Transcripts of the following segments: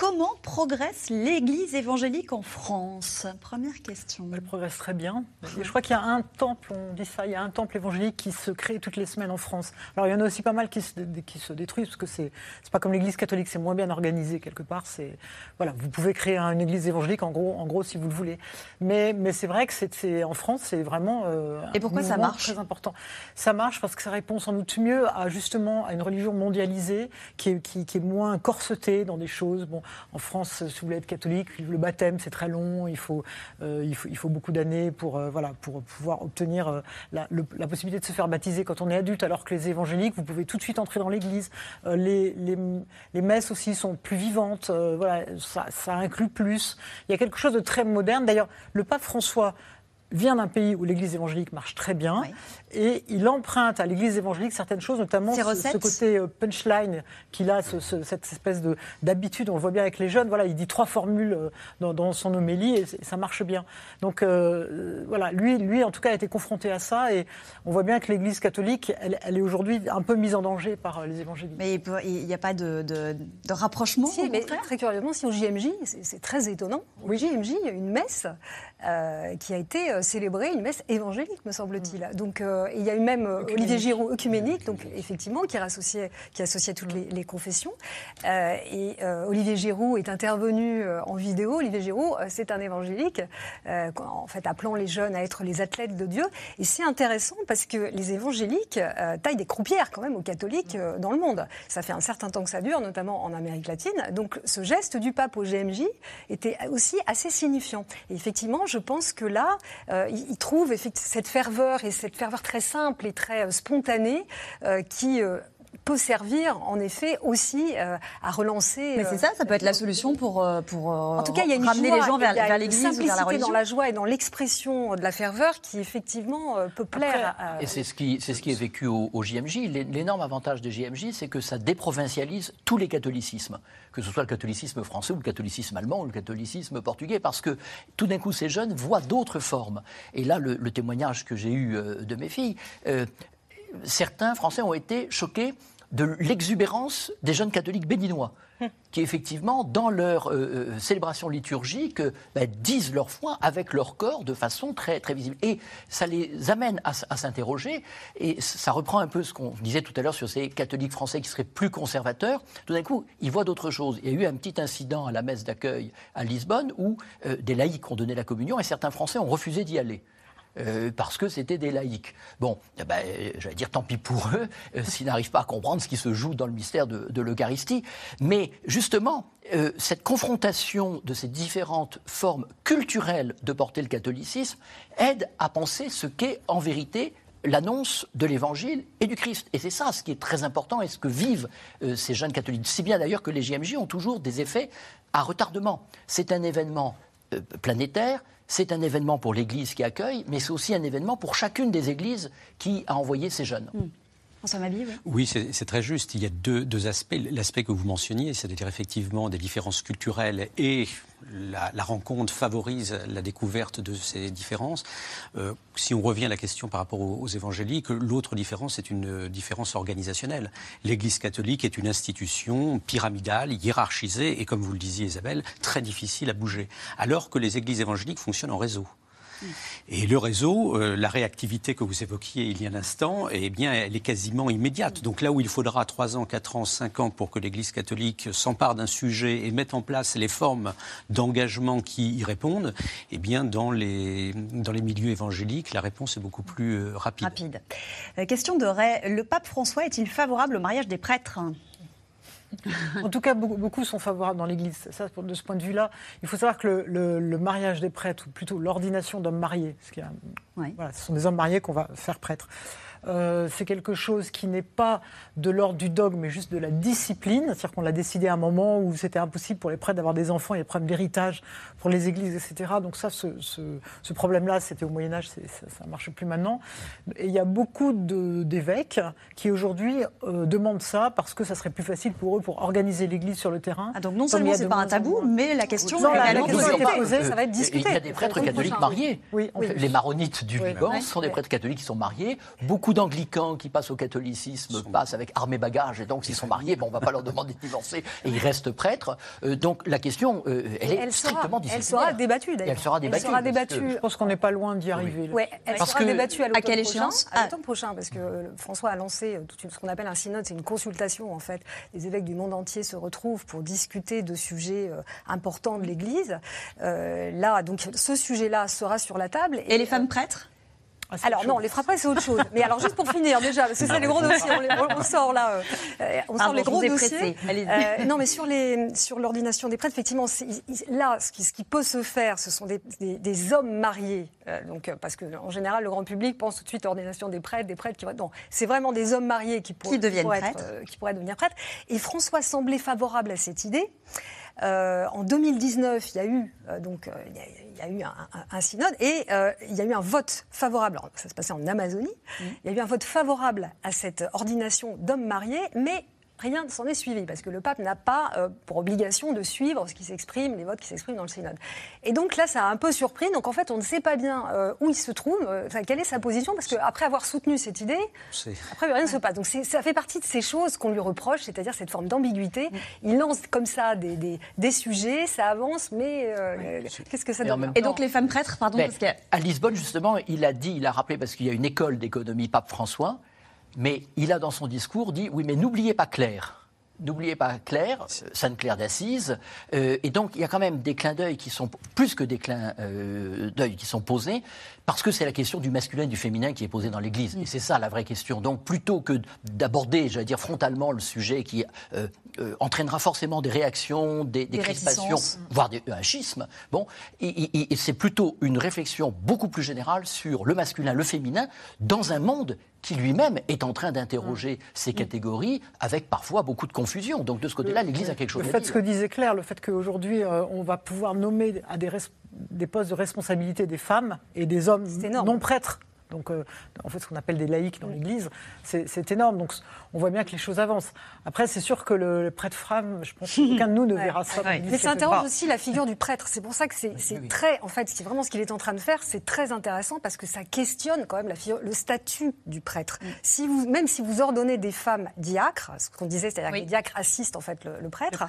Comment progresse l'Église évangélique en France? Première question. Elle progresse très bien. Je crois qu'il y a un temple, on dit ça, il y a un temple évangélique qui se crée toutes les semaines en France. Alors il y en a aussi pas mal qui se, qui se détruisent parce que c'est pas comme l'Église catholique, c'est moins bien organisé quelque part. C'est voilà, vous pouvez créer une Église évangélique en gros, en gros si vous le voulez. Mais, mais c'est vrai que c'est en France, c'est vraiment euh, et pourquoi ça marche? très important. Ça marche parce que ça répond sans doute mieux à justement à une religion mondialisée qui est, qui, qui est moins corsetée dans des choses. Bon, en France, si vous voulez être catholique, le baptême c'est très long, il faut, euh, il faut, beaucoup d'années pour, euh, voilà, pour pouvoir obtenir euh, la, possibilité de se faire baptiser quand on est adulte, alors que les évangéliques, vous pouvez tout de suite entrer dans l'église. Les, les, les, messes aussi sont plus vivantes, voilà, ça inclut plus. Il y a quelque chose de très moderne. D'ailleurs, le pape François vient d'un pays où l'église évangélique marche très bien et il emprunte à l'église évangélique certaines choses, notamment ce, côté euh, punchline qu'il a, cette espèce d'habitude, on le voit bien avec les jeunes. Voilà, il dit trois formules euh, dans, son homélie et, ça marche bien. Donc euh, voilà, lui, lui en tout cas a été confronté à ça et on voit bien que l'église catholique, elle, est aujourd'hui un peu mise en danger par les évangéliques. Mais il n'y a pas de, rapprochement si, mais Très curieusement, si au JMJ, c'est très étonnant, au JMJ, il y a une messe qui a été célébrée, une messe évangélique, me semble-t-il. Donc euh, il y a eu même euh, Olivier Giroud, œcuménique, donc effectivement, qui associait, qui associait toutes les, confessions. Euh, et Olivier Giroud est intervenu en vidéo. Olivier Giroud, c'est un évangélique, en fait, appelant les jeunes à être les athlètes de Dieu. Et c'est intéressant parce que les évangéliques taillent des croupières quand même aux catholiques dans le monde. Ça fait un certain temps que ça dure, notamment en Amérique latine. Donc ce geste du pape au GMJ était aussi assez signifiant. Et effectivement, je pense que là, il trouve cette ferveur et cette ferveur très simple et très euh, spontané euh, qui euh, peut servir en effet aussi à relancer. Mais c'est ça, ça peut être la solution pour, pour en tout cas, il y a une ramener les gens vers, vers l'Église vers la religion. dans la joie et dans l'expression de la ferveur qui effectivement peut plaire. Et c'est ce qui c'est ce qui est vécu au, au JMJ. L'énorme avantage des JMJ, c'est que ça déprovincialise tous les catholicismes, que ce soit le catholicisme français ou le catholicisme allemand ou le catholicisme portugais, parce que tout d'un coup ces jeunes voient d'autres formes. Et là, le, témoignage que j'ai eu de mes filles certains Français ont été choqués de l'exubérance des jeunes catholiques béninois, qui effectivement, dans leur euh, euh, célébration liturgique, bah, disent leur foi avec leur corps de façon très, très visible. Et ça les amène à, s'interroger, et ça reprend un peu ce qu'on disait tout à l'heure sur ces catholiques français qui seraient plus conservateurs. Tout d'un coup, ils voient d'autres choses. Il y a eu un petit incident à la messe d'accueil à Lisbonne où euh, des laïcs ont donné la communion et certains Français ont refusé d'y aller. Euh, parce que c'était des laïcs. Bon, eh ben, j'allais dire tant pis pour eux euh, s'ils n'arrivent pas à comprendre ce qui se joue dans le mystère de, l'Eucharistie. Mais justement, euh, cette confrontation de ces différentes formes culturelles de porter le catholicisme aide à penser ce qu'est en vérité l'annonce de l'Évangile et du Christ. Et c'est ça ce qui est très important et ce que vivent ces jeunes catholiques. Si bien d'ailleurs que les JMJ ont toujours des effets à retardement. C'est un événement planétaire, c'est un événement pour l'Église qui accueille, mais c'est aussi un événement pour chacune des églises qui a envoyé ses jeunes. Oui, c'est très juste. Il y a deux, aspects. L'aspect que vous mentionniez, c'est-à-dire effectivement des différences culturelles et la, rencontre favorise la découverte de ces différences. Euh, si on revient à la question par rapport aux, évangéliques, l'autre différence est une différence organisationnelle. L'Église catholique est une institution pyramidale, hiérarchisée et, comme vous le disiez Isabelle, très difficile à bouger. Alors que les églises évangéliques fonctionnent en réseau. Et le réseau, euh, la réactivité que vous évoquiez il y a un instant, eh bien, elle est quasiment immédiate. Donc là où il faudra 3 ans, 4 ans, 5 ans pour que l'Église catholique s'empare d'un sujet et mette en place les formes d'engagement qui y répondent, eh bien, dans les, dans les milieux évangéliques, la réponse est beaucoup plus euh, rapide. Rapide. Euh, question de Ray. Le pape François est-il favorable au mariage des prêtres? En tout cas, beaucoup, sont favorables dans l'Église. Ça, de ce point de vue-là, il faut savoir que le, mariage des prêtres, ou plutôt l'ordination d'hommes mariés, ce, ce sont des hommes mariés qu'on va faire prêtres. Euh, c'est quelque chose qui n'est pas de l'ordre du dogme, mais juste de la discipline. C'est-à-dire qu'on l'a décidé à un moment où c'était impossible pour les prêtres d'avoir des enfants, il y a des problèmes d'héritage pour les églises, etc. Donc ça, ce, ce, problème-là, c'était au Moyen Âge, ça ne marche plus maintenant. Et il y a beaucoup d'évêques qui aujourd'hui euh, demandent ça parce que ça serait plus facile pour eux pour organiser l'Église sur le terrain. Ah, donc non seulement c'est pas un tabou, mais la question, non, la, posée, ça va être discuté. Il y a des prêtres catholiques mariés. Oui, Les maronites du Liban sont des prêtres catholiques qui sont mariés. Beaucoup d'anglicans qui passent au catholicisme passent avec armée bagage et donc s'ils sont mariés, bon, on ne va pas leur demander de divorcer et ils restent prêtres. Euh, donc la question, euh, elle est strictement Elle sera débattue d'ailleurs. Elle sera débattue. Je pense qu'on n'est pas loin d'y arriver. Oui, elle parce sera débattue à, quelle échéance À l'automne prochain, parce que François a lancé ce qu'on appelle un synode, c'est une consultation en fait. Les évêques du monde entier se retrouvent pour discuter de sujets euh, importants de l'Église. là, donc ce sujet-là sera sur la table. Et, les femmes prêtres ah, alors non, les frappes, c'est autre chose. Mais alors juste pour finir déjà, parce que c'est les gros dossiers, on, sort là, euh, on sort les gros dossiers. Euh, non, mais sur les sur l'ordination des prêtres, effectivement, là, ce qui, ce qui, peut se faire, ce sont des, des, hommes mariés, euh, donc parce que en général, le grand public pense tout de suite à l'ordination des prêtres, des prêtres qui vont. Non, c'est vraiment des hommes mariés qui, pourraient, deviennent prêtres, qui pourraient devenir prêtres. Et François semblait favorable à cette idée. Euh, en 2019, il y a eu euh, donc euh, il y a, eu un, synode et il y a eu un vote favorable. ça se passait en Amazonie. Mmh. Il y a eu un vote favorable à cette ordination d'hommes mariés, mais rien ne s'en est suivi, parce que le pape n'a pas euh, pour obligation de suivre ce qui s'exprime, les votes qui s'expriment dans le synode. Et donc là, ça a un peu surpris. Donc en fait, on ne sait pas bien euh, où il se trouve, euh, quelle est sa position, parce qu'après avoir soutenu cette idée, après rien ne se passe. Donc ça fait partie de ces choses qu'on lui reproche, c'est-à-dire cette forme d'ambiguïté. Il lance comme ça des, des, sujets, ça avance, mais qu'est-ce que ça donne Et donc les femmes prêtres, pardon, parce À Lisbonne, justement, il a dit, il a rappelé, parce qu'il y a une école d'économie Pape François, mais il a dans son discours dit oui, mais n'oubliez pas Claire. N'oubliez pas Claire, Sainte-Claire d'Assise, euh, et donc il y a quand même des clins d'œil qui sont plus que des clins euh, d'œil qui sont posés, parce que c'est la question du masculin et du féminin qui est posée dans l'Église, et c'est ça la vraie question. Donc plutôt que d'aborder, j'allais dire frontalement le sujet qui euh, entraînera forcément des réactions, des, des, crispations, voire des, un schisme, bon, et c'est plutôt une réflexion beaucoup plus générale sur le masculin, le féminin, dans un monde qui lui-même est en train d'interroger mm. ces catégories avec parfois beaucoup de confusion. Donc de ce côté-là, l'Église a quelque chose à dire. Le fait, ce que disait Claire, le fait qu'aujourd'hui, euh, on va pouvoir nommer à des, des, postes de responsabilité des femmes et des hommes non prêtres donc euh, en fait ce qu'on appelle des laïcs dans l'Église, c'est énorme. Donc on voit bien que les choses avancent. Après, c'est sûr que le, prêtre femme, je pense qu'aucun de nous ne verra ça. Mais ça interroge aussi la figure du prêtre. C'est pour ça que c'est très, en fait, c'est vraiment ce qu'il est en train de faire, c'est très intéressant parce que ça questionne quand même la figure, le statut du prêtre. Mm. Si vous, même si vous ordonnez des femmes diacres, ce qu'on disait, c'est-à-dire que les diacres assistent en fait le, prêtre,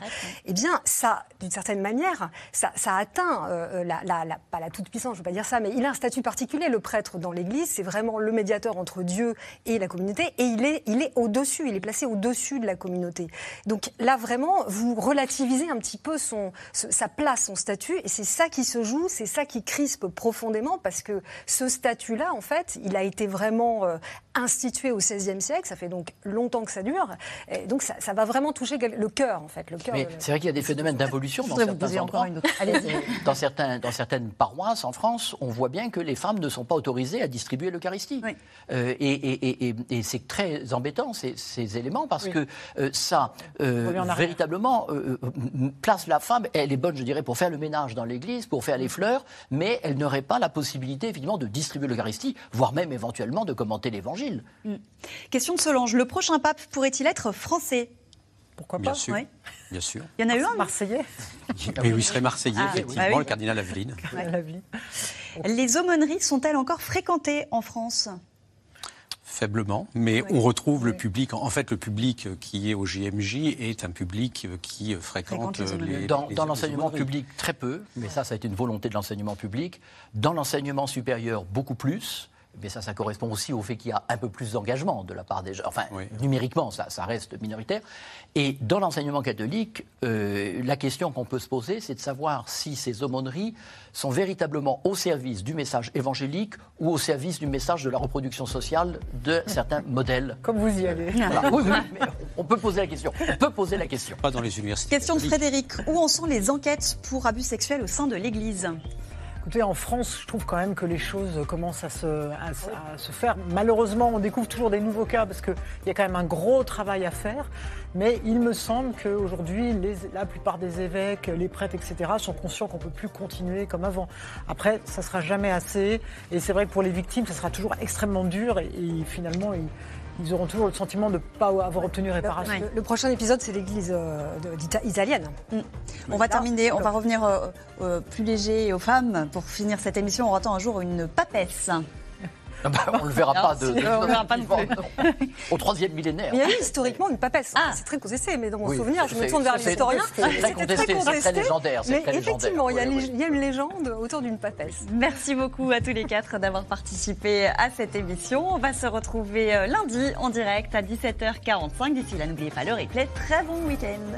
eh bien ça, d'une certaine manière, ça, ça atteint euh, la, la, pas la toute puissance, je ne veux pas dire ça, mais il a un statut particulier, le prêtre dans l'Église c'est vraiment le médiateur entre Dieu et la communauté, et il est, il est au-dessus, il est placé au-dessus de la communauté. Donc là, vraiment, vous relativisez un petit peu son, sa place, son statut, et c'est ça qui se joue, c'est ça qui crispe profondément, parce que ce statut-là, en fait, il a été vraiment euh, institué au XVIe siècle, ça fait donc longtemps que ça dure, et donc ça, va vraiment toucher le cœur, en fait. Le cœur, c'est vrai qu'il y a des phénomènes d'involution dans certains endroits. dans, certains, dans certaines paroisses en France, on voit bien que les femmes ne sont pas autorisées à distribuer l'Eucharistie. Euh, et, c'est très embêtant, ces, éléments, parce que euh, ça, euh, véritablement, place la femme, elle est bonne, je dirais, pour faire le ménage dans l'église, pour faire les mm. fleurs, mais elle n'aurait pas la possibilité, évidemment, de distribuer l'Eucharistie, voire même éventuellement de commenter l'Évangile. Mm. Question de Solange, le prochain pape pourrait-il être français? Pourquoi pas Bien sûr. Bien sûr. Il y en a eu un Marseillais Oui, il serait Marseillais, ah, effectivement, bah le cardinal Aveline. Les aumôneries sont-elles encore fréquentées en France? Faiblement, mais on retrouve le public. En fait, le public qui est au JMJ est un public qui fréquente, les, Dans, dans l'enseignement public, très peu, mais ça, ça a été une volonté de l'enseignement public. Dans l'enseignement supérieur, beaucoup plus mais ça, ça correspond aussi au fait qu'il y a un peu plus d'engagement de la part des gens. Enfin, numériquement, ça, ça, reste minoritaire. Et dans l'enseignement catholique, euh, la question qu'on peut se poser, c'est de savoir si ces aumôneries sont véritablement au service du message évangélique ou au service du message de la reproduction sociale de certains modèles. Comme vous y allez. Oui, oui, mais on peut poser la question. On peut poser la question. Pas dans les universités. Question de Frédéric. Où en sont les enquêtes pour abus sexuels au sein de l'Église? Écoutez, en France, je trouve quand même que les choses commencent à se, faire. Malheureusement, on découvre toujours des nouveaux cas parce qu'il y a quand même un gros travail à faire. Mais il me semble qu'aujourd'hui, la plupart des évêques, les prêtres, etc., sont conscients qu'on ne peut plus continuer comme avant. Après, ça ne sera jamais assez. Et c'est vrai que pour les victimes, ça sera toujours extrêmement dur. Et, finalement, ils, auront toujours le sentiment de ne pas avoir obtenu réparation. Le, prochain épisode, c'est l'église euh, italienne. Mm. On va terminer, on va revenir euh, euh, plus léger aux femmes. Pour finir cette émission, on attend un jour une papesse. Ah bah, on ne le verra pas. De, on verra pas Au troisième millénaire. il y a eu historiquement une papesse. Ah. C'est très contesté, mais dans mon souvenir, je me tourne vers l'historien. C'était très contesté, c'est très légendaire. Mais effectivement, il y, a une légende autour d'une papesse. Merci beaucoup à tous les quatre d'avoir participé à cette émission. On va se retrouver euh, lundi en direct à 17h45. D'ici là, n'oubliez pas le replay. Très bon week-end.